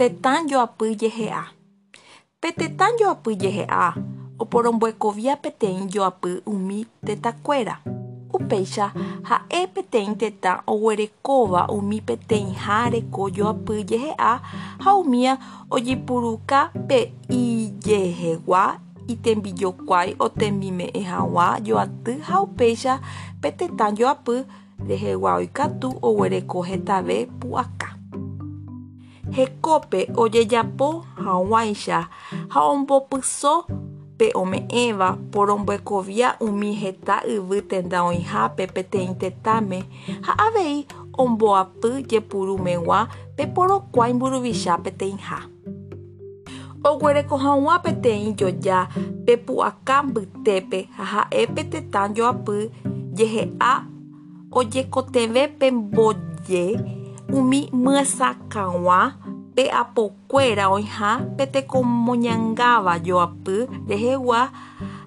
Tetã joapy jehe'a. Pe tetã joapy jehe'a oporomboekovia peteĩ joapy umi tetakuéra. Upéicha ha'e peteĩ tetã oguerekóva umi peteĩha reko joapy jehe'a ha umíva ojepuruka pe ijehegua itembijokuái otembime'ẽ hag̃ua joaty ha upéicha pe tetã joapy rehegua oikatu oguereko hetave pu'aka. Hekópe ojejapo hag̃uáicha ha ombopyso pe ome'ẽva poromboekovia umi heta yvy tenda oĩhápe peteĩ tetãme ha avei omboapy jeporumegua pe porokuái mburuvicha peteĩha. Oguereko hag̃ua peteĩ joja pe pu'aka mbytépe ha ha'e pe tetã joapy jehe'a ojekotevẽ pe mboje umi mwesakãwa pe apokuéra oĩha peteko moñangáva joapy rehegua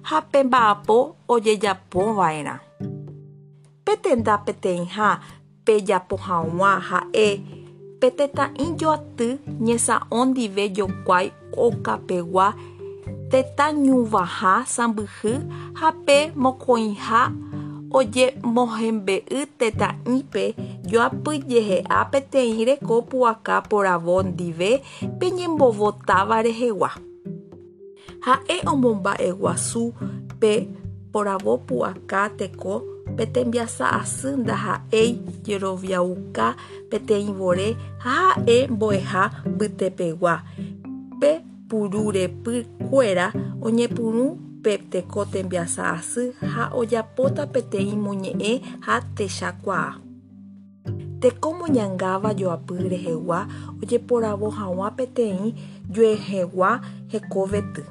ha pe mba'apo ojejapova'erã petenda peteĩha pejapo hag̃ua ha'e petetã'i joaty ñesa'õ ndive jokuai okapegua tetãñuvaha sãmbyhy ha pe mokõiha ojemohembe'y tetã'ípe joapy jehe'a peteĩ reko pu'aka poravo ndive peñembovotáva rehegua. Ha'e omomba'eguasu pe poravo pu'aka teko pe tembiasa asy ndaha'éi jeroviauka peteĩ vore ha ha'e mbo'eha mbytepegua pe pururepykuéra oñepyrũ pe teko tembiasa asy ha ojapóta peteĩ moñe'ẽ ha techakuaa. Tekomoñangáva joapy rehegua ojeporavo hag̃ua peteĩ juehegua hekovety.